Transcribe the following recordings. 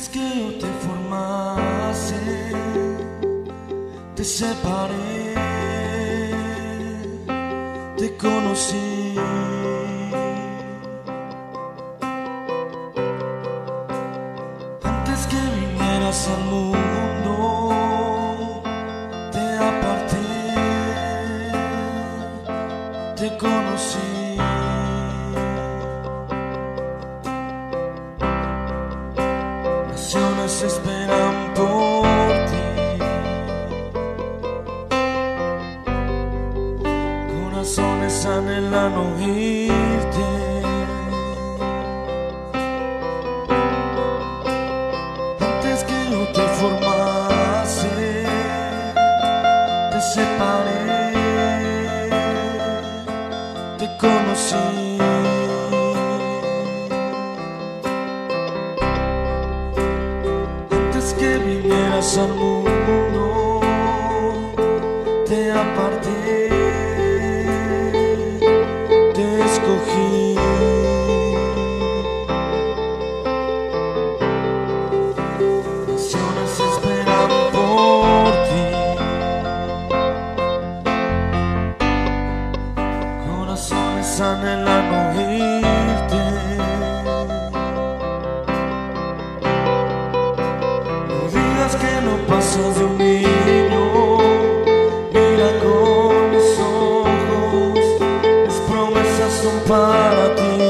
Antes que yo te formase, te separé, te conocí. Antes que vinieras al mundo, te aparté, te conocí. Corazones anhelan oírte. Antes que yo te formase, te separé, te conocí. Antes que vinieras al mundo, No digas que no pasas de un niño, mira con mis ojos, mis promesas son para ti.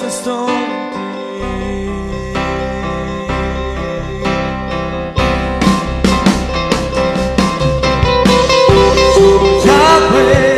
this is storm. Yahweh